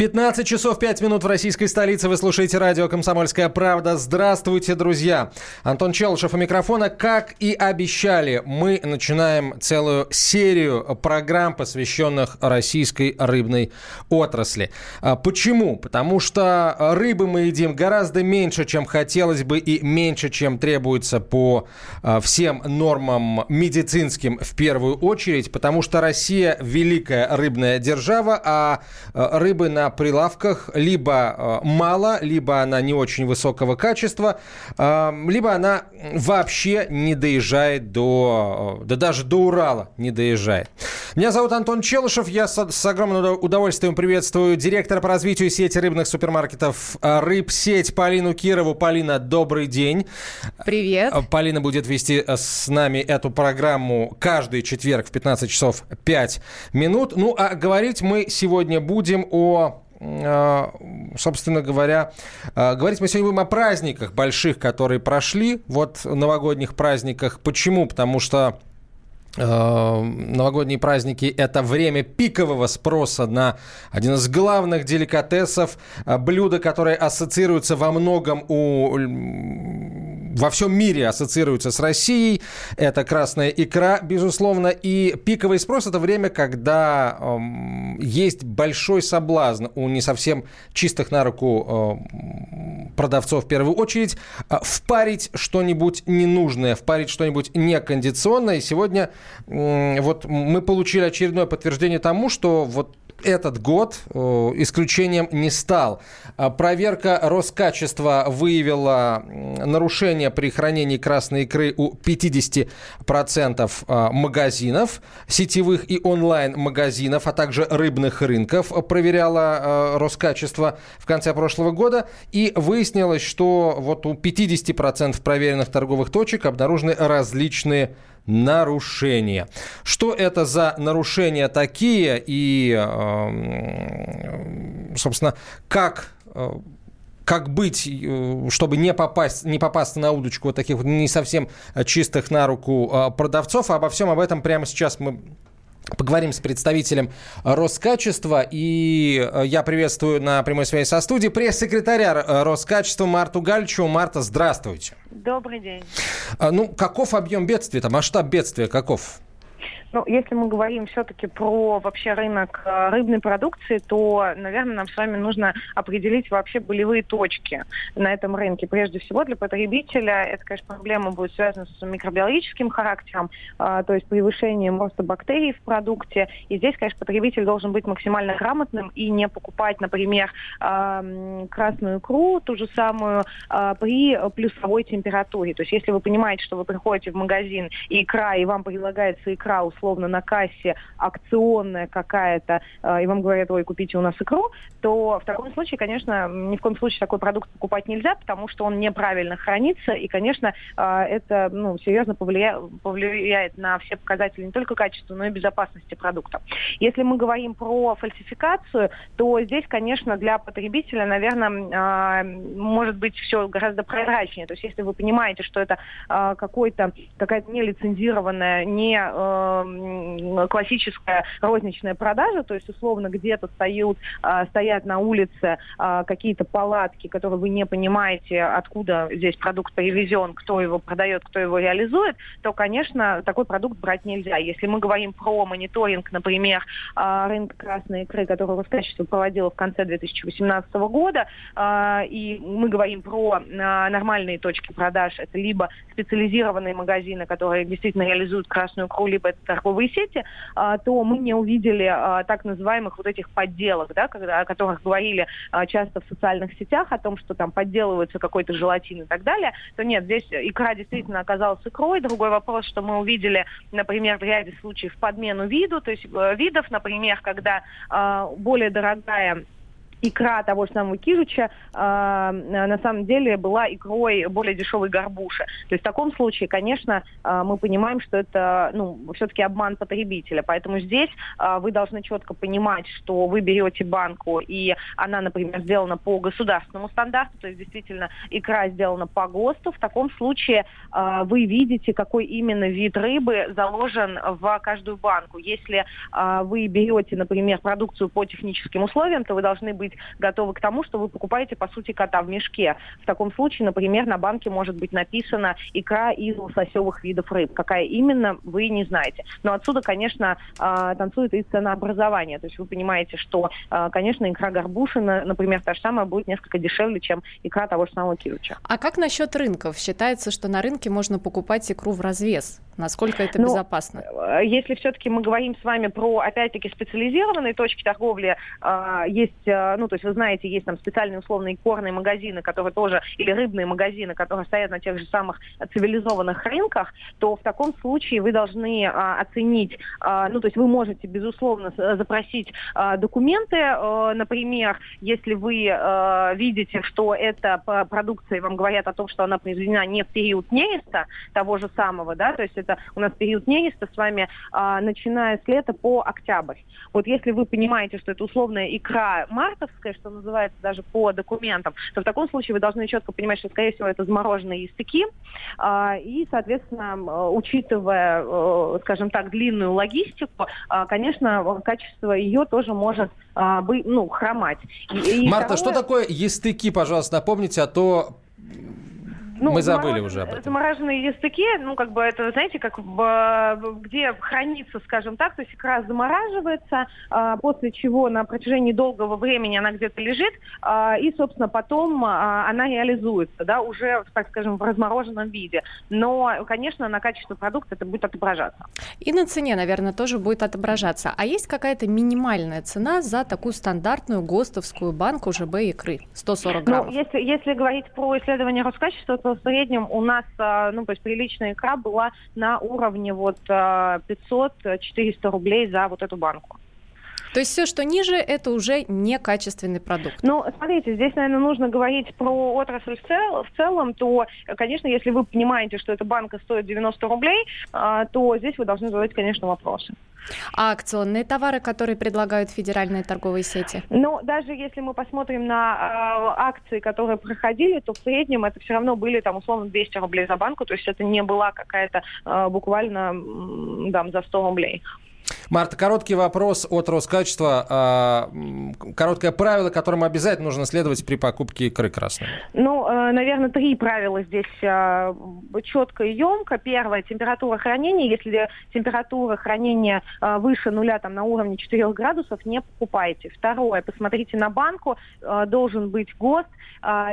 15 часов 5 минут в российской столице. Вы слушаете радио «Комсомольская правда». Здравствуйте, друзья. Антон Челышев у микрофона. Как и обещали, мы начинаем целую серию программ, посвященных российской рыбной отрасли. А почему? Потому что рыбы мы едим гораздо меньше, чем хотелось бы, и меньше, чем требуется по а, всем нормам медицинским в первую очередь, потому что Россия великая рыбная держава, а, а рыбы на прилавках либо э, мало, либо она не очень высокого качества, э, либо она вообще не доезжает до, э, да даже до Урала не доезжает. Меня зовут Антон Челышев, я с, с огромным удовольствием приветствую директора по развитию сети рыбных супермаркетов «Рыбсеть» Полину Кирову. Полина, добрый день. Привет. Полина будет вести с нами эту программу каждый четверг в 15 часов 5 минут. Ну, а говорить мы сегодня будем о собственно говоря, а, говорить мы сегодня будем о праздниках больших, которые прошли, вот новогодних праздниках. Почему? Потому что а, новогодние праздники – это время пикового спроса на один из главных деликатесов, блюда, которые ассоциируются во многом у во всем мире ассоциируется с Россией. Это красная икра, безусловно. И пиковый спрос – это время, когда э, есть большой соблазн у не совсем чистых на руку э, продавцов в первую очередь э, впарить что-нибудь ненужное, впарить что-нибудь некондиционное. И сегодня э, вот мы получили очередное подтверждение тому, что вот этот год э, исключением не стал. А проверка Роскачества выявила нарушения при хранении красной икры у 50% а, магазинов, сетевых и онлайн-магазинов, а также рыбных рынков проверяла а, Роскачество в конце прошлого года. И выяснилось, что вот у 50% проверенных торговых точек обнаружены различные нарушения. Что это за нарушения такие и, эм, собственно, как э, как быть, э, чтобы не попасть, не попасть на удочку вот таких вот не совсем чистых на руку э, продавцов. Обо всем об этом прямо сейчас мы Поговорим с представителем Роскачества. И э, я приветствую на прямой связи со студией пресс-секретаря э, Роскачества Марту Гальчу. Марта, здравствуйте. Добрый день. Ну, каков объем бедствия, там, масштаб бедствия каков? Ну, если мы говорим все-таки про вообще рынок э, рыбной продукции, то, наверное, нам с вами нужно определить вообще болевые точки на этом рынке. Прежде всего, для потребителя это, конечно, проблема будет связана с микробиологическим характером, э, то есть превышением роста бактерий в продукте. И здесь, конечно, потребитель должен быть максимально грамотным и не покупать, например, э, красную икру, ту же самую, при плюсовой температуре. То есть если вы понимаете, что вы приходите в магазин и икра, и вам предлагается икра условно на кассе акционная какая-то, э, и вам говорят, ой, купите у нас икру, то в таком случае, конечно, ни в коем случае такой продукт покупать нельзя, потому что он неправильно хранится, и, конечно, э, это ну, серьезно повлия... повлияет на все показатели не только качества, но и безопасности продукта. Если мы говорим про фальсификацию, то здесь, конечно, для потребителя, наверное, э, может быть все гораздо прозрачнее. То есть если вы понимаете, что это какой-то, какая-то нелицензированная, не классическая розничная продажа, то есть условно где-то стоят, а, стоят на улице а, какие-то палатки, которые вы не понимаете, откуда здесь продукт привезен, кто его продает, кто его реализует, то, конечно, такой продукт брать нельзя. Если мы говорим про мониторинг, например, а, рынка красной икры, который Роскачество проводило в конце 2018 года, и мы говорим про нормальные точки продаж, это либо специализированные магазины, которые действительно реализуют красную икру, либо это торговые сети, а, то мы не увидели а, так называемых вот этих подделок, да, о которых говорили а, часто в социальных сетях, о том, что там подделывается какой-то желатин и так далее, то нет, здесь икра действительно оказалась икрой. Другой вопрос, что мы увидели, например, в ряде случаев подмену виду, то есть э, видов, например, когда более дорогая икра того же самого кижуча э, на самом деле была икрой более дешевой горбуши. То есть в таком случае, конечно, э, мы понимаем, что это ну, все-таки обман потребителя. Поэтому здесь э, вы должны четко понимать, что вы берете банку, и она, например, сделана по государственному стандарту, то есть действительно икра сделана по ГОСТу. В таком случае э, вы видите, какой именно вид рыбы заложен в каждую банку. Если э, вы берете, например, продукцию по техническим условиям, то вы должны быть быть готовы к тому, что вы покупаете, по сути, кота в мешке. В таком случае, например, на банке может быть написано икра из лососевых видов рыб. Какая именно, вы не знаете. Но отсюда, конечно, а, танцует и ценообразование. То есть вы понимаете, что, а, конечно, икра горбушина, например, та же самая, будет несколько дешевле, чем икра того же самого килча. А как насчет рынков? Считается, что на рынке можно покупать икру в развес. Насколько это ну, безопасно? Э, если все-таки мы говорим с вами про, опять-таки, специализированные точки торговли, э, есть, э, ну, то есть вы знаете, есть там специальные условные корные магазины, которые тоже, или рыбные магазины, которые стоят на тех же самых цивилизованных рынках, то в таком случае вы должны оценить, ну, то есть вы можете, безусловно, запросить документы, например, если вы видите, что эта продукция, вам говорят о том, что она произведена не в период нереста того же самого, да, то есть это у нас период нереста с вами, а, начиная с лета по октябрь. Вот если вы понимаете, что это условная икра мартовская, что называется даже по документам, то в таком случае вы должны четко понимать, что, скорее всего, это замороженные истыки. А, и, соответственно, учитывая, э, скажем так, длинную логистику, а, конечно, качество ее тоже может а, быть, ну, хромать. И, Марта, второе... что такое естыки, пожалуйста, напомните, а то ну, Мы забыли уже об этом. Замороженные языки, ну, как бы это, знаете, как в, где хранится, скажем так, то есть икра замораживается, а, после чего на протяжении долгого времени она где-то лежит, а, и, собственно, потом а, она реализуется, да, уже, так скажем, в размороженном виде. Но, конечно, на качество продукта это будет отображаться. И на цене, наверное, тоже будет отображаться. А есть какая-то минимальная цена за такую стандартную ГОСТовскую банку ЖБ икры? 140 граммов. Ну, если, если говорить про исследование Роскачества, то в среднем у нас, а, ну, то есть приличная икра была на уровне вот 500-400 а, рублей за вот эту банку. То есть все, что ниже, это уже некачественный продукт. Ну, смотрите, здесь, наверное, нужно говорить про отрасль в, цел, в целом, то, конечно, если вы понимаете, что эта банка стоит 90 рублей, а, то здесь вы должны задать, конечно, вопросы. А акционные товары, которые предлагают федеральные торговые сети? Ну, даже если мы посмотрим на э, акции, которые проходили, то в среднем это все равно были там условно 200 рублей за банку, то есть это не была какая-то э, буквально там за 100 рублей. Марта, короткий вопрос от Роскачества. А, короткое правило, которому обязательно нужно следовать при покупке икры красной. Ну, э, наверное, три правила здесь а, четко и емко. Первое, температура хранения. Если температура хранения а, выше нуля, там, на уровне 4 градусов, не покупайте. Второе, посмотрите на банку, должен быть ГОСТ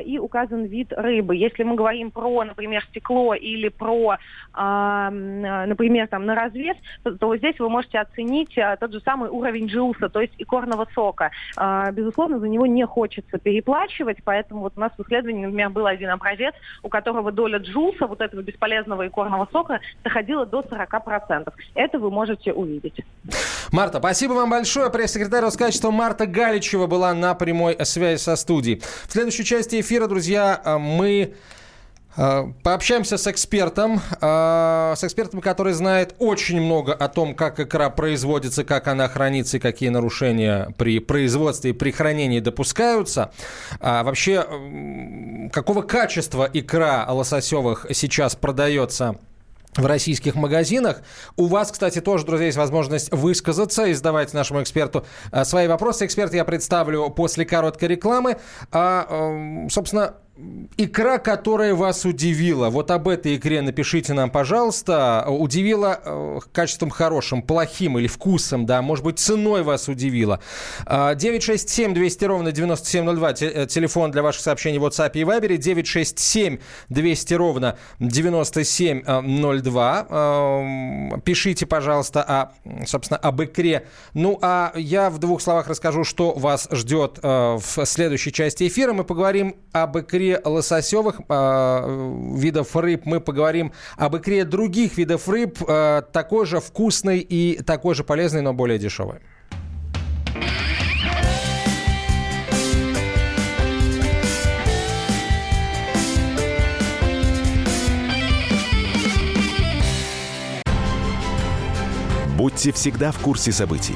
и указан вид рыбы. Если мы говорим про, например, стекло или про, например, там, на развес, то, то здесь вы можете оценить а, тот же самый уровень джиуса, то есть икорного сока. А, безусловно, за него не хочется переплачивать, поэтому вот у нас в исследовании, например, был один образец, у которого доля джиуса, вот этого бесполезного икорного сока, доходила до 40%. Это вы можете увидеть. Марта, спасибо вам большое. Пресс-секретарь Роскачества Марта Галичева была на прямой связи со студией. В следующей части эфира, друзья, мы а, пообщаемся с экспертом, а, с экспертом, который знает очень много о том, как икра производится, как она хранится и какие нарушения при производстве и при хранении допускаются. А вообще, какого качества икра лососевых сейчас продается в российских магазинах. У вас, кстати, тоже, друзья, есть возможность высказаться и задавать нашему эксперту а, свои вопросы. Эксперт я представлю после короткой рекламы. А, собственно, Икра, которая вас удивила, вот об этой икре напишите нам, пожалуйста. Удивила э, качеством хорошим, плохим или вкусом, да, может быть, ценой вас удивила. 967 200 ровно 9702, э, телефон для ваших сообщений в WhatsApp и Viber, 967 200 ровно 9702. Э, пишите, пожалуйста, о, собственно, об икре. Ну, а я в двух словах расскажу, что вас ждет в следующей части эфира. Мы поговорим об икре икре лососевых э, видов рыб мы поговорим об икре других видов рыб, э, такой же вкусной и такой же полезной, но более дешевой. Будьте всегда в курсе событий.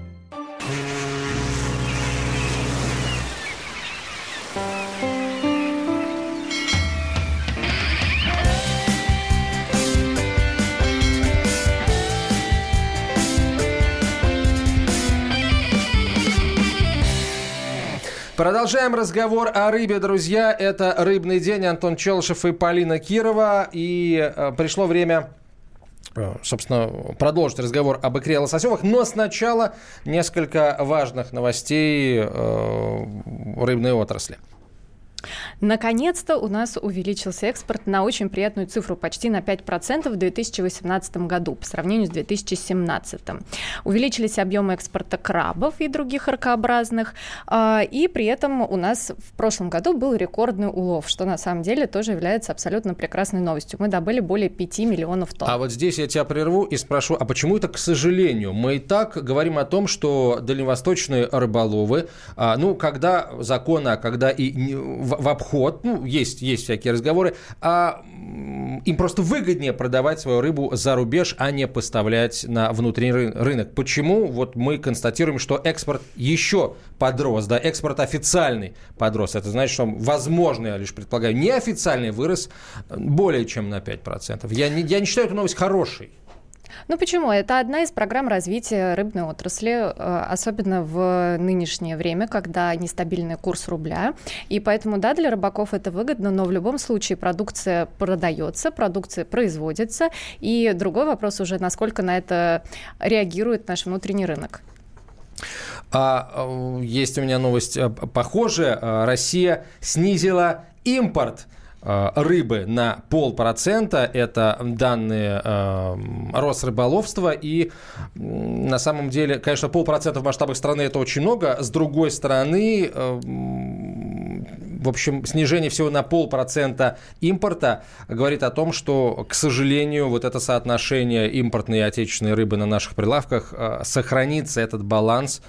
Продолжаем разговор о рыбе, друзья. Это «Рыбный день». Антон Челышев и Полина Кирова. И э, пришло время э, собственно, продолжить разговор об икре лососевых. Но сначала несколько важных новостей э, рыбной отрасли. Наконец-то у нас увеличился экспорт на очень приятную цифру, почти на 5% в 2018 году по сравнению с 2017. Увеличились объемы экспорта крабов и других ракообразных, а, и при этом у нас в прошлом году был рекордный улов, что на самом деле тоже является абсолютно прекрасной новостью. Мы добыли более 5 миллионов тонн. А вот здесь я тебя прерву и спрошу, а почему это к сожалению? Мы и так говорим о том, что дальневосточные рыболовы, а, ну, когда законы, а когда и в, в обход, ну, есть, есть всякие разговоры, а им просто выгоднее продавать свою рыбу за рубеж, а не поставлять на внутренний рынок. Почему? Вот мы констатируем, что экспорт еще подрос, да, экспорт официальный подрос. Это значит, что возможно, я лишь предполагаю, неофициальный вырос более чем на 5%. Я не, я не считаю эту новость хорошей. Ну почему? Это одна из программ развития рыбной отрасли, э, особенно в нынешнее время, когда нестабильный курс рубля. И поэтому, да, для рыбаков это выгодно, но в любом случае продукция продается, продукция производится. И другой вопрос уже, насколько на это реагирует наш внутренний рынок. А, э, есть у меня новость э, похожая. Россия снизила импорт рыбы на полпроцента. Это данные э, Росрыболовства. И на самом деле, конечно, полпроцента в масштабах страны это очень много. С другой стороны, э, в общем, снижение всего на полпроцента импорта говорит о том, что, к сожалению, вот это соотношение импортной и отечественной рыбы на наших прилавках э, сохранится этот баланс.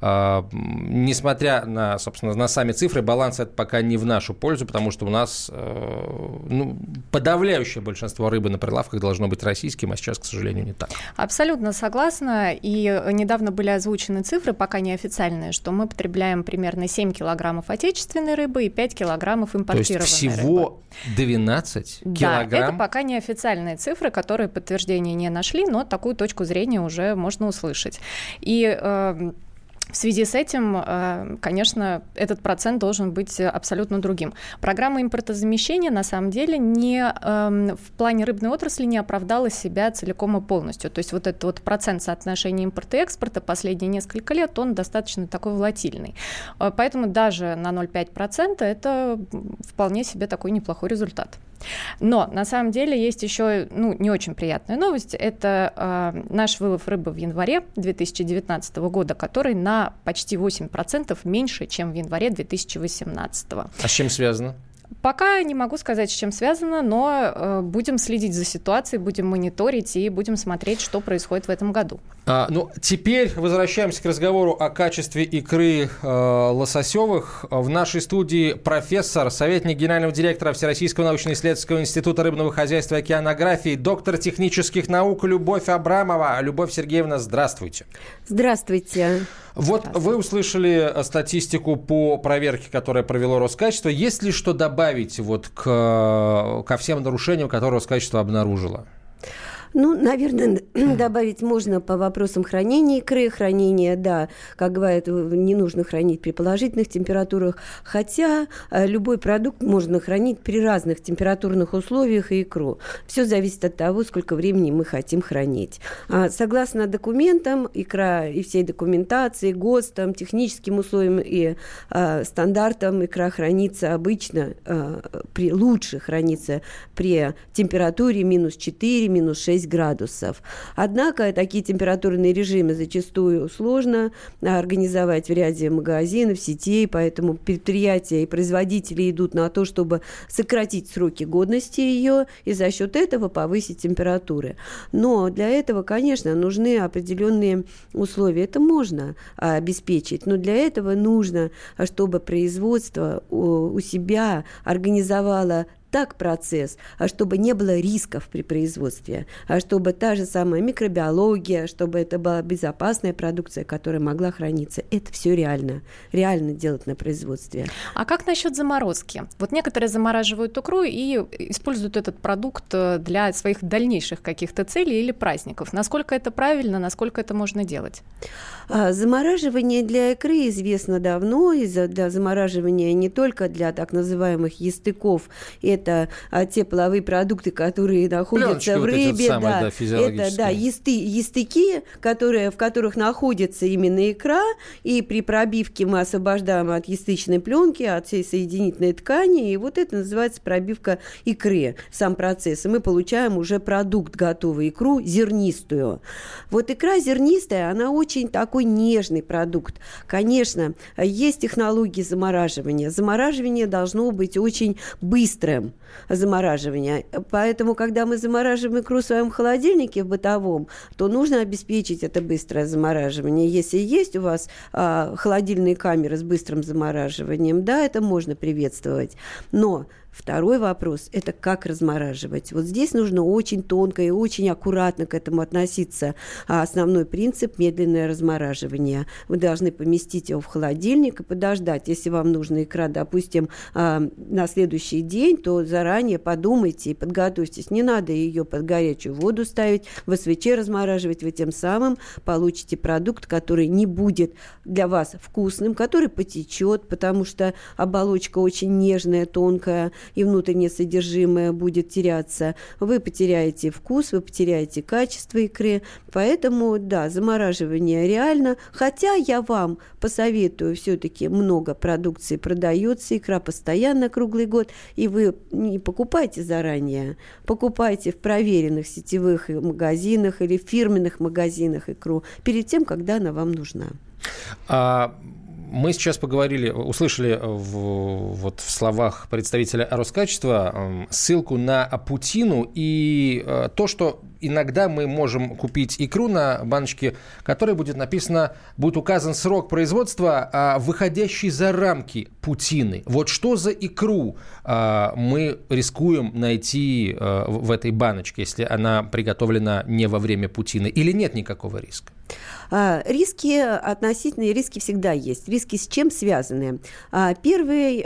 Э, несмотря на, собственно, на сами цифры, баланс это пока не в нашу пользу, потому что у нас э, ну, подавляющее большинство рыбы на прилавках должно быть российским, а сейчас, к сожалению, не так. Абсолютно согласна. И недавно были озвучены цифры, пока неофициальные, что мы потребляем примерно 7 килограммов отечественной рыбы и 5 килограммов импортированной То есть всего рыбы. 12 килограмм? Да, это пока неофициальные цифры, которые подтверждения не нашли, но такую точку зрения уже можно услышать. И э, в связи с этим, э, конечно, этот процент должен быть абсолютно другим. Программа импортозамещения на самом деле не эм, в плане рыбной отрасли не оправдала себя целиком и полностью. То есть вот этот вот процент соотношения импорта и экспорта последние несколько лет, он достаточно такой волатильный. Э, поэтому даже на 0,5% это вполне себе такой неплохой результат. Но на самом деле есть еще ну, не очень приятная новость. Это э, наш вылов рыбы в январе 2019 года, который на почти 8% меньше, чем в январе 2018. А с чем связано? Пока не могу сказать, с чем связано, но э, будем следить за ситуацией, будем мониторить и будем смотреть, что происходит в этом году. А, ну, теперь возвращаемся к разговору о качестве икры э, лососевых. В нашей студии профессор, советник генерального директора Всероссийского научно-исследовательского института рыбного хозяйства и океанографии, доктор технических наук Любовь Абрамова. Любовь Сергеевна, здравствуйте. Здравствуйте. Вот вы услышали э, статистику по проверке, которая провело Роскачество. Есть ли что добавить вот к, э, ко всем нарушениям, которые Роскачество обнаружило? Ну, наверное, добавить можно по вопросам хранения икры. Хранение, да, как говорят, не нужно хранить при положительных температурах, хотя э, любой продукт можно хранить при разных температурных условиях и икру. Все зависит от того, сколько времени мы хотим хранить. А, согласно документам, икра и всей документации, ГОСТам, техническим условиям и а, стандартам, икра хранится обычно, а, при, лучше хранится при температуре минус 4, минус 6 6 градусов. Однако такие температурные режимы зачастую сложно организовать в ряде магазинов, сетей, поэтому предприятия и производители идут на то, чтобы сократить сроки годности ее и за счет этого повысить температуры. Но для этого, конечно, нужны определенные условия. Это можно обеспечить, но для этого нужно, чтобы производство у себя организовало так процесс, а чтобы не было рисков при производстве, а чтобы та же самая микробиология, чтобы это была безопасная продукция, которая могла храниться. Это все реально. Реально делать на производстве. А как насчет заморозки? Вот некоторые замораживают икру и используют этот продукт э, для своих дальнейших каких-то целей или праздников. Насколько это правильно, насколько это можно делать? А, замораживание для икры известно давно, и для замораживания не только для так называемых естыков, это а, те половые продукты, которые находятся Пленочки в рыбе, вот самые, да, да, это да, есты, естыки, которые, в которых находится именно икра, и при пробивке мы освобождаем от естычной пленки, от всей соединительной ткани, и вот это называется пробивка икры, сам процесс, и мы получаем уже продукт готовый, икру зернистую. Вот икра зернистая, она очень такой нежный продукт. Конечно, есть технологии замораживания. Замораживание должно быть очень быстрым замораживание. Поэтому, когда мы замораживаем икру в своем холодильнике в бытовом, то нужно обеспечить это быстрое замораживание. Если есть у вас а, холодильные камеры с быстрым замораживанием, да, это можно приветствовать. Но Второй вопрос – это как размораживать. Вот здесь нужно очень тонко и очень аккуратно к этому относиться. А основной принцип – медленное размораживание. Вы должны поместить его в холодильник и подождать. Если вам нужна икра, допустим, а, на следующий день, то заранее подумайте и подготовьтесь. Не надо ее под горячую воду ставить, в СВЧ размораживать. Вы тем самым получите продукт, который не будет для вас вкусным, который потечет, потому что оболочка очень нежная, тонкая, и внутреннее содержимое будет теряться. Вы потеряете вкус, вы потеряете качество икры. Поэтому, да, замораживание реально. Хотя я вам посоветую, все-таки много продукции продается, икра постоянно круглый год, и вы не покупайте заранее, покупайте в проверенных сетевых магазинах или фирменных магазинах икру перед тем, когда она вам нужна. А мы сейчас поговорили, услышали в, вот в словах представителя Роскачества ссылку на Путину и э, то, что иногда мы можем купить икру на баночке, которой будет написано, будет указан срок производства, а, выходящий за рамки путины. Вот что за икру а, мы рискуем найти а, в этой баночке, если она приготовлена не во время путины, или нет никакого риска? Риски, относительные риски всегда есть. Риски с чем связаны? Первый,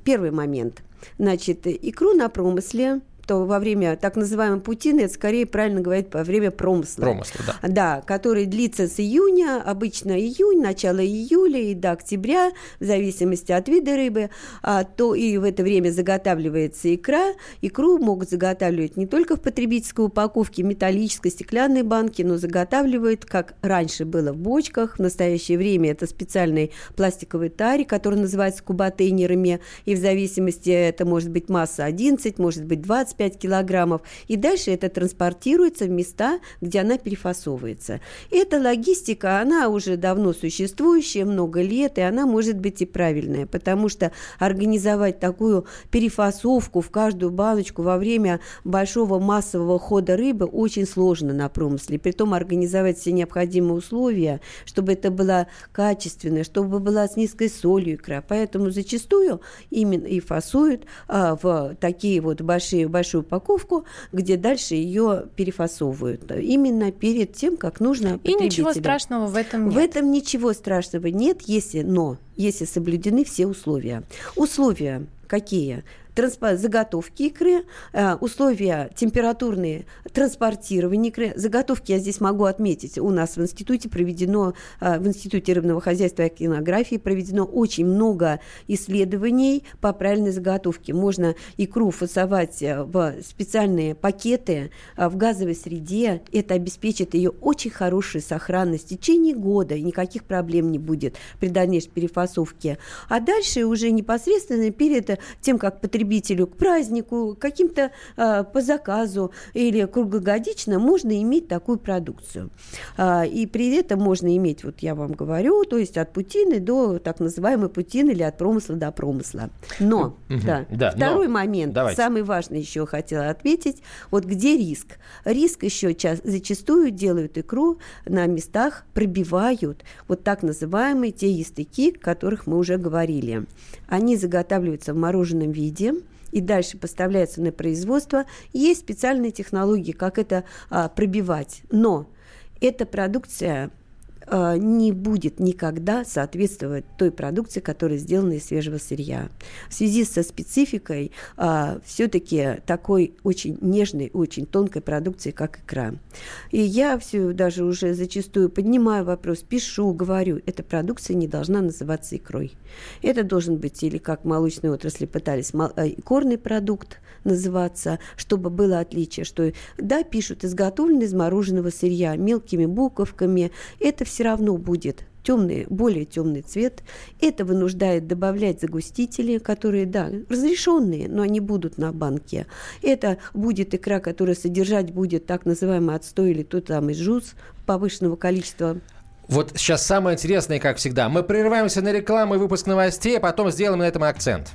первый момент. Значит, икру на промысле что во время так называемой путины, это скорее правильно говорить во время промысла. Промысла, да. Да, который длится с июня, обычно июнь, начало июля и до октября, в зависимости от вида рыбы, а, то и в это время заготавливается икра. Икру могут заготавливать не только в потребительской упаковке, металлической, стеклянной банке, но заготавливают, как раньше было в бочках. В настоящее время это специальный пластиковый тари, который называется кубатейнерами, и в зависимости это может быть масса 11, может быть 20 25 килограммов, и дальше это транспортируется в места, где она перефасовывается. эта логистика, она уже давно существующая, много лет, и она может быть и правильная, потому что организовать такую перефасовку в каждую баночку во время большого массового хода рыбы очень сложно на промысле. Притом организовать все необходимые условия, чтобы это было качественно, чтобы была с низкой солью икра. Поэтому зачастую именно и фасуют а, в такие вот большие, большие большую упаковку, где дальше ее перефасовывают. Именно перед тем, как нужно И ничего страшного в этом нет. В этом ничего страшного нет, если, но, если соблюдены все условия. Условия какие? Заготовки икры, э, условия температурные транспортирования икры. Заготовки я здесь могу отметить. У нас в институте проведено, э, в Институте рыбного хозяйства и океанографии проведено очень много исследований по правильной заготовке. Можно икру фасовать э, в специальные пакеты в газовой среде. Это обеспечит ее очень хорошей сохранность в течение года, и никаких проблем не будет при дальнейшей перефасовке. А дальше уже непосредственно перед тем, как потребитель потребителю к празднику, каким-то э, по заказу или круглогодично можно иметь такую продукцию. А, и при этом можно иметь, вот я вам говорю, то есть от путины до так называемой путины или от промысла до промысла. Но, угу, да, да, второй но, момент, давайте. самый важный еще хотела ответить, вот где риск? Риск еще час, зачастую делают икру на местах, пробивают вот так называемые те ястыки, о которых мы уже говорили. Они заготавливаются в мороженом виде, и дальше поставляется на производство, есть специальные технологии, как это а, пробивать. Но эта продукция не будет никогда соответствовать той продукции, которая сделана из свежего сырья. В связи со спецификой а, все-таки такой очень нежной, очень тонкой продукции, как икра. И я все даже уже зачастую поднимаю вопрос, пишу, говорю, эта продукция не должна называться икрой. Это должен быть или как молочные отрасли пытались, э, икорный продукт называться, чтобы было отличие, что да, пишут изготовлен из мороженого сырья мелкими буковками, это все все равно будет темный, более темный цвет. Это вынуждает добавлять загустители, которые, да, разрешенные, но они будут на банке. Это будет икра, которая содержать будет так называемый отстой или тот самый жуз повышенного количества вот сейчас самое интересное, как всегда. Мы прерываемся на рекламу и выпуск новостей, а потом сделаем на этом акцент.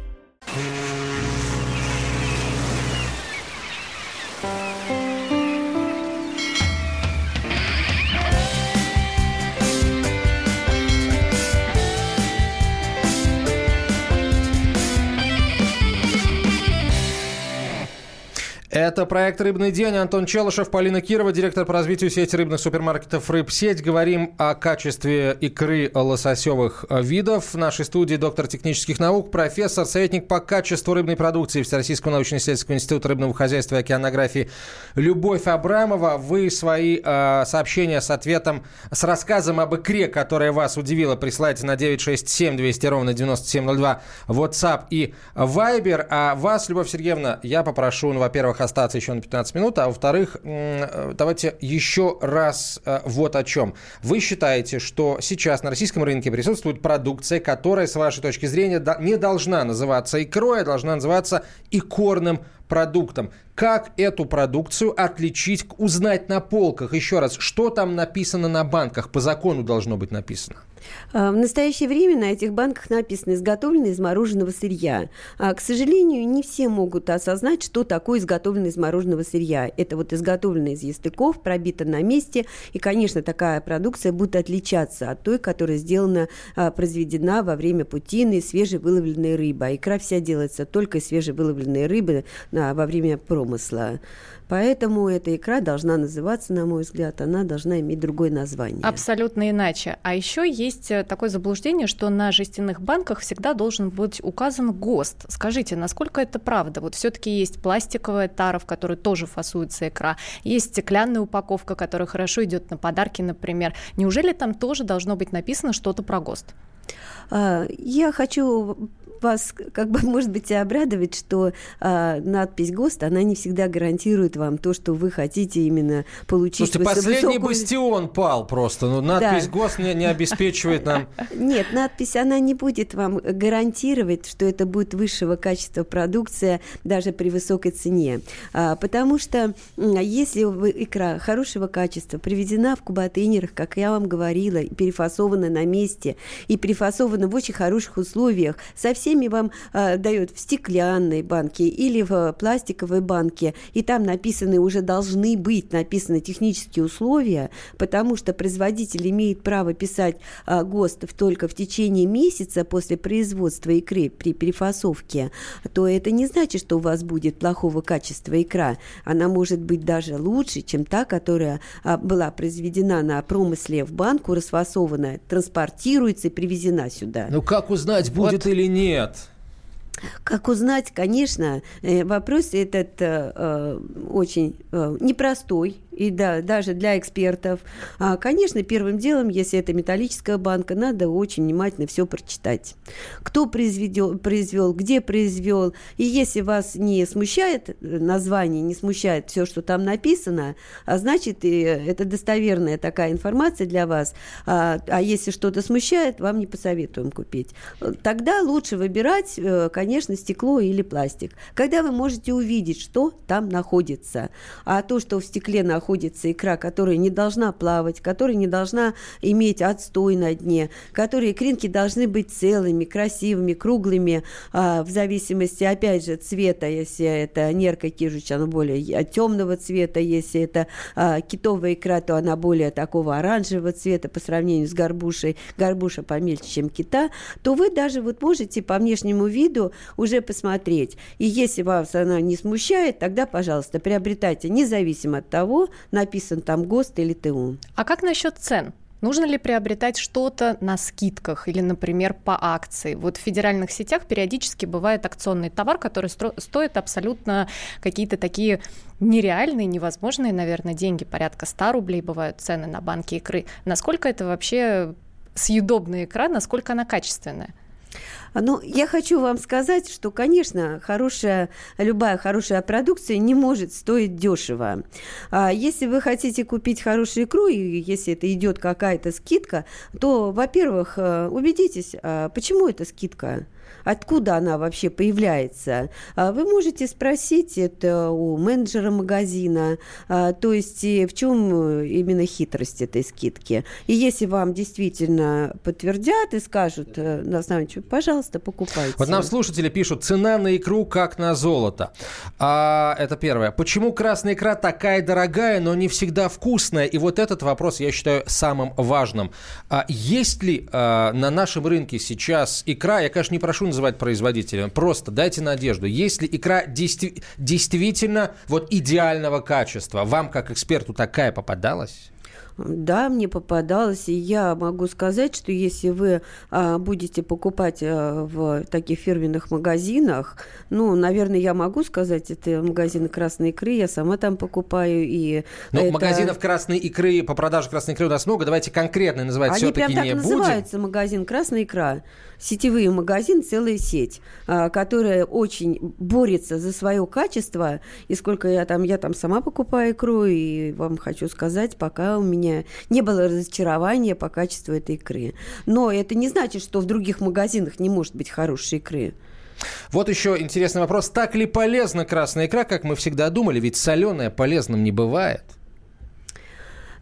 Это проект «Рыбный день». Антон Челышев, Полина Кирова, директор по развитию сети рыбных супермаркетов «Рыбсеть». Говорим о качестве икры лососевых видов. В нашей студии доктор технических наук, профессор, советник по качеству рыбной продукции Всероссийского научно-исследовательского института рыбного хозяйства и океанографии Любовь Абрамова. Вы свои э, сообщения с ответом, с рассказом об икре, которая вас удивила, присылайте на 967 200 ровно 9702 WhatsApp и Viber. А вас, Любовь Сергеевна, я попрошу, ну, во-первых, остаться еще на 15 минут. А во-вторых, э, давайте еще раз э, вот о чем. Вы считаете, что сейчас на российском рынке присутствует продукция, которая, с вашей точки зрения, не должна называться икрой, а должна называться икорным продуктом. Как эту продукцию отличить, узнать на полках? Еще раз, что там написано на банках? По закону должно быть написано. А, в настоящее время на этих банках написано «изготовлено из мороженого сырья». А, к сожалению, не все могут осознать, что такое изготовлено из мороженого сырья. Это вот изготовлено из ястыков, пробито на месте. И, конечно, такая продукция будет отличаться от той, которая сделана, а, произведена во время путины свежевыловленной рыбы. А икра вся делается только из свежевыловленной рыбы во время промысла. Поэтому эта икра должна называться, на мой взгляд, она должна иметь другое название. Абсолютно иначе. А еще есть э, такое заблуждение, что на жестяных банках всегда должен быть указан ГОСТ. Скажите, насколько это правда? Вот все-таки есть пластиковая тара, в которой тоже фасуется икра, есть стеклянная упаковка, которая хорошо идет на подарки, например. Неужели там тоже должно быть написано что-то про ГОСТ? А, я хочу вас, как бы, может быть, и обрадовать, что а, надпись ГОСТ, она не всегда гарантирует вам то, что вы хотите именно получить. Слушайте, последний высокую... бастион пал просто. Ну, надпись да. ГОСТ не, не обеспечивает нам... Нет, надпись, она не будет вам гарантировать, что это будет высшего качества продукция даже при высокой цене. А, потому что если икра хорошего качества приведена в кубатейнерах, как я вам говорила, перефасована на месте и перефасована в очень хороших условиях, совсем всеми вам э, дают в стеклянной банке или в пластиковой банке, и там написаны уже должны быть написаны технические условия, потому что производитель имеет право писать э, ГОСТов только в течение месяца после производства икры при перефасовке, то это не значит, что у вас будет плохого качества икра. Она может быть даже лучше, чем та, которая а, была произведена на промысле в банку, расфасована, транспортируется и привезена сюда. Ну как узнать, будет вот. или нет? Нет. Как узнать, конечно, э, вопрос этот э, э, очень э, непростой, и да, даже для экспертов. А, конечно, первым делом, если это металлическая банка, надо очень внимательно все прочитать. Кто произвел, произвел, где произвел. И если вас не смущает э, название, не смущает все, что там написано, а значит, это достоверная такая информация для вас. А, а если что-то смущает, вам не посоветуем купить. Тогда лучше выбирать, э, конечно, стекло или пластик. Когда вы можете увидеть, что там находится. А то, что в стекле находится, находится икра, которая не должна плавать, которая не должна иметь отстой на дне, которые икринки должны быть целыми, красивыми, круглыми, а, в зависимости, опять же, цвета, если это нерка кижуч, она более темного цвета, если это а, китовая икра, то она более такого оранжевого цвета по сравнению с горбушей, горбуша помельче, чем кита, то вы даже вот можете по внешнему виду уже посмотреть. И если вас она не смущает, тогда, пожалуйста, приобретайте, независимо от того, написан там ГОСТ или ТУ. А как насчет цен? Нужно ли приобретать что-то на скидках или, например, по акции? Вот в федеральных сетях периодически бывает акционный товар, который стро- стоит абсолютно какие-то такие нереальные, невозможные, наверное, деньги. Порядка 100 рублей бывают цены на банки икры. Насколько это вообще съедобная икра, насколько она качественная? Ну, я хочу вам сказать, что, конечно, хорошая, любая хорошая продукция не может стоить дешево. А если вы хотите купить хорошую икру, и если это идет какая-то скидка, то, во-первых, э, убедитесь, а почему эта скидка? Откуда она вообще появляется. А вы можете спросить это у менеджера магазина, а, то есть в чем именно хитрость этой скидки. И если вам действительно подтвердят и скажут э, на основании, пожалуйста, покупайте. Вот нам слушатели пишут, цена на икру как на золото. А, это первое. Почему красная икра такая дорогая, но не всегда вкусная? И вот этот вопрос я считаю самым важным. А есть ли а, на нашем рынке сейчас икра, я, конечно, не прошу называть производителя. Просто дайте надежду. Если икра действи- действительно вот идеального качества, вам как эксперту такая попадалась? Да, мне попадалось, и я могу сказать, что если вы а, будете покупать а, в таких фирменных магазинах, ну, наверное, я могу сказать, это магазины красной икры, я сама там покупаю, и Ну, это... магазинов красной икры, по продаже красной икры у нас много, давайте конкретно называть Они все-таки прям так не называются, будем. магазин «Красная икра». Сетевые магазин, целая сеть, а, которая очень борется за свое качество, и сколько я там, я там сама покупаю икру, и вам хочу сказать, пока у меня не было разочарования по качеству этой икры. Но это не значит, что в других магазинах не может быть хорошей икры. Вот еще интересный вопрос. Так ли полезна красная икра, как мы всегда думали? Ведь соленая полезным не бывает.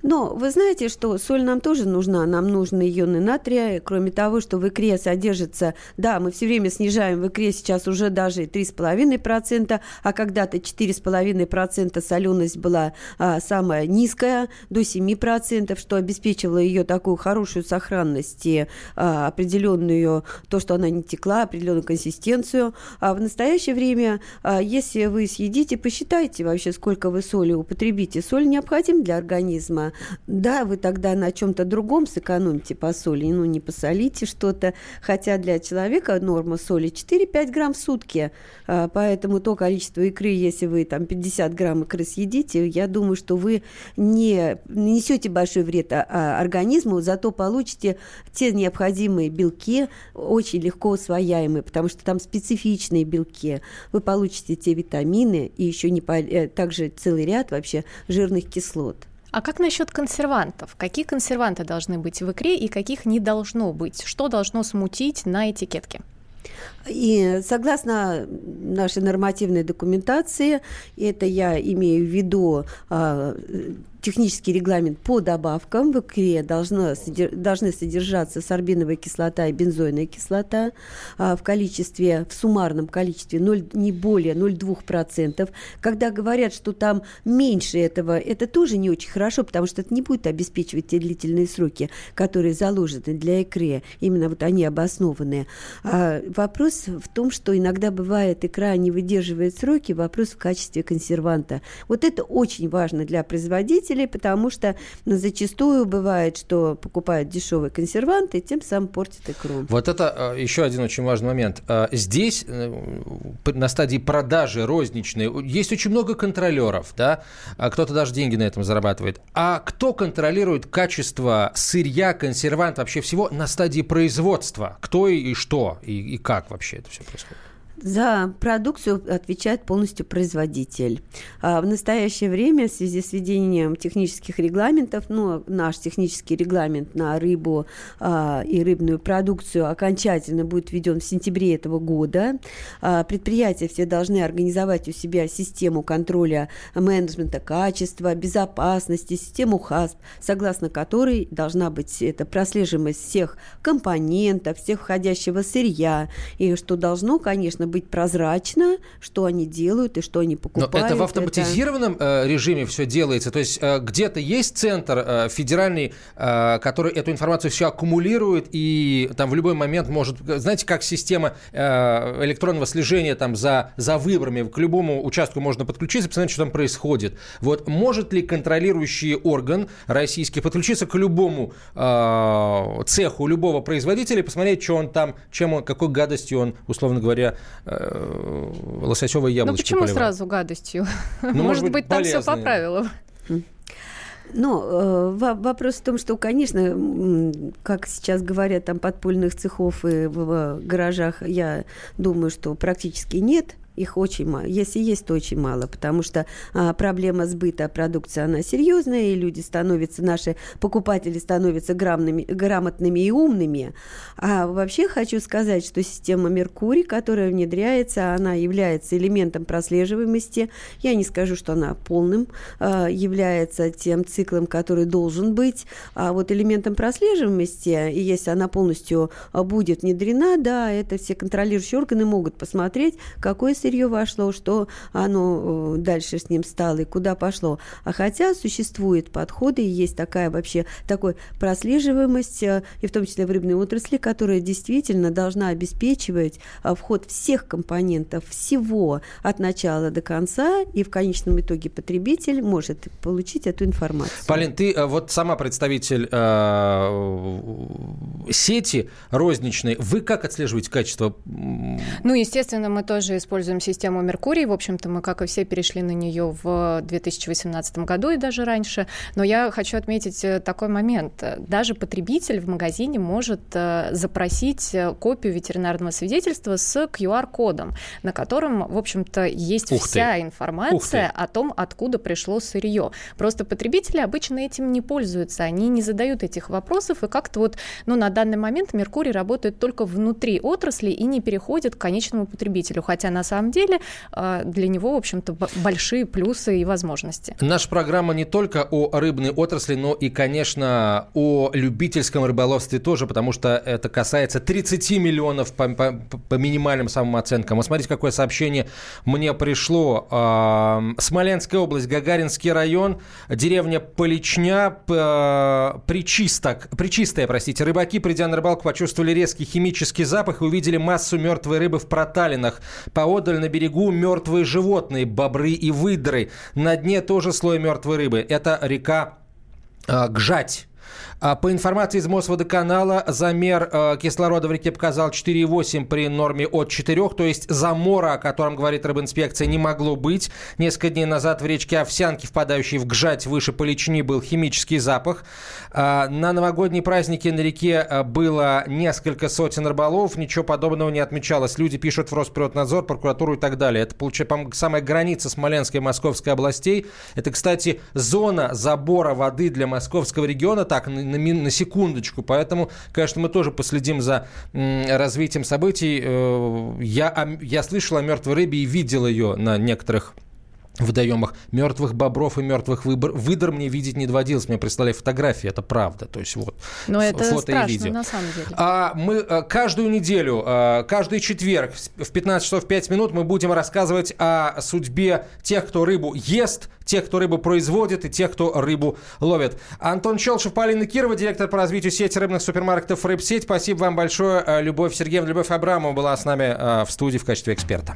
Но вы знаете, что соль нам тоже нужна. Нам нужны ионы натрия. Кроме того, что в икре содержится... Да, мы все время снижаем в икре сейчас уже даже 3,5%, а когда-то 4,5% соленость была а, самая низкая, до 7%, что обеспечивало ее такую хорошую сохранность и а, определенную, то, что она не текла, определенную консистенцию. А в настоящее время, а, если вы съедите, посчитайте вообще, сколько вы соли употребите. Соль необходима для организма да, вы тогда на чем-то другом сэкономите по соли, ну, не посолите что-то, хотя для человека норма соли 4-5 грамм в сутки, а, поэтому то количество икры, если вы там 50 грамм икры съедите, я думаю, что вы не несете большой вред а, а, организму, зато получите те необходимые белки, очень легко усвояемые, потому что там специфичные белки. Вы получите те витамины и еще не, э, также целый ряд вообще жирных кислот. А как насчет консервантов? Какие консерванты должны быть в икре и каких не должно быть? Что должно смутить на этикетке? И согласно нашей нормативной документации, это я имею в виду а, технический регламент по добавкам. В икре должно, должны содержаться сорбиновая кислота и бензойная кислота а, в количестве, в суммарном количестве 0, не более 0,2%. Когда говорят, что там меньше этого, это тоже не очень хорошо, потому что это не будет обеспечивать те длительные сроки, которые заложены для икры. Именно вот они обоснованные. А вопрос в том, что иногда бывает икра не выдерживает сроки, вопрос в качестве консерванта. Вот это очень важно для производителей, потому что зачастую бывает, что покупают дешевые консерванты, и тем самым портят икру. Вот это э, еще один очень важный момент. Э, здесь э, на стадии продажи розничной есть очень много контролеров, да, а кто-то даже деньги на этом зарабатывает. А кто контролирует качество сырья, консервант, вообще всего на стадии производства? Кто и что, и, и как вообще это все происходит? За продукцию отвечает полностью производитель. А в настоящее время в связи с введением технических регламентов, ну, наш технический регламент на рыбу а, и рыбную продукцию окончательно будет введен в сентябре этого года. А, предприятия все должны организовать у себя систему контроля менеджмента качества, безопасности, систему ХАСП, согласно которой должна быть это прослеживаемость всех компонентов, всех входящего сырья, и что должно, конечно, быть прозрачно, что они делают и что они покупают. Но это в автоматизированном это... режиме все делается? То есть э, где-то есть центр э, федеральный, э, который эту информацию все аккумулирует и там в любой момент может... Знаете, как система электронного слежения там за, за выборами, к любому участку можно подключиться, посмотреть, что там происходит. Вот может ли контролирующий орган российский подключиться к любому цеху любого производителя и посмотреть, что он там, чем он, какой гадостью он, условно говоря, э, лососевой яблочки Ну почему поливать. сразу гадостью? Ну, может, может быть, быть, там все по правилам. Ну, э, вопрос в том, что, конечно, как сейчас говорят, там подпольных цехов и в гаражах, я думаю, что практически нет их очень мало. Если есть, то очень мало, потому что а, проблема сбыта продукции, она серьезная, и люди становятся, наши покупатели становятся грамотными, грамотными и умными. А вообще хочу сказать, что система Меркурий, которая внедряется, она является элементом прослеживаемости. Я не скажу, что она полным а, является тем циклом, который должен быть, а вот элементом прослеживаемости, и если она полностью а, будет внедрена, да, это все контролирующие органы могут посмотреть, какое сырье вошло, что оно э, дальше с ним стало и куда пошло. А хотя существуют подходы, и есть такая вообще такой прослеживаемость, э, и в том числе в рыбной отрасли, которая действительно должна обеспечивать э, вход всех компонентов, всего от начала до конца, и в конечном итоге потребитель может получить эту информацию. Полин, ты вот сама представитель э, сети розничной. Вы как отслеживаете качество? Ну, естественно, мы тоже используем систему Меркурий. В общем-то, мы, как и все, перешли на нее в 2018 году и даже раньше. Но я хочу отметить э, такой момент. Даже потребитель в магазине может э, запросить э, копию ветеринарного свидетельства с QR-кодом, на котором, в общем-то, есть Ух вся ты. информация о том, откуда пришло сырье. Просто потребители обычно этим не пользуются, они не задают этих вопросов, и как-то вот, ну, на данный момент Меркурий работает только внутри отрасли и не переходит к конечному потребителю, хотя на самом деле э, для него, в общем-то, большие плюсы и возможности. Наша программа не только о рыбной отрасли, но и, конечно, о любительском рыболовстве тоже, потому что это касается 30 миллионов по, по- по минимальным самым оценкам. Вот смотрите, какое сообщение мне пришло. А, Смоленская область, Гагаринский район, деревня Поличня, Причисток, Причистая, простите. Рыбаки, придя на рыбалку, почувствовали резкий химический запах и увидели массу мертвой рыбы в проталинах. Поодаль на берегу мертвые животные, бобры и выдры. На дне тоже слой мертвой рыбы. Это река э, Гжать. А По информации из Мосводоканала, замер э, кислорода в реке показал 4,8 при норме от 4, то есть замора, о котором говорит рыбинспекция, не могло быть. Несколько дней назад в речке Овсянки, впадающей в Гжать выше Полични, был химический запах. А, На новогодние праздники на реке э, было несколько сотен рыболов, ничего подобного не отмечалось. Люди пишут в Росприроднадзор, прокуратуру и так далее. Это, получается, самая граница Смоленской и Московской областей. Это, кстати, зона забора воды для московского региона, так, на, на секундочку. Поэтому, конечно, мы тоже последим за развитием событий. Э, Я, я слышал о мертвой рыбе и видел ее на некоторых водоемах мертвых бобров и мертвых выбор, выдр мне видеть не доводилось. Мне прислали фотографии, это правда. То есть вот Но это фото страшно, и видео. на самом деле. А мы э, каждую неделю, э, каждый четверг в 15 часов 5 минут мы будем рассказывать о судьбе тех, кто рыбу ест, тех, кто рыбу производит и тех, кто рыбу ловит. Антон Челшев, Полина Кирова, директор по развитию сети рыбных супермаркетов «Рыбсеть». Спасибо вам большое. Э, Любовь Сергеевна, Любовь Абрамова была с нами в студии в качестве эксперта.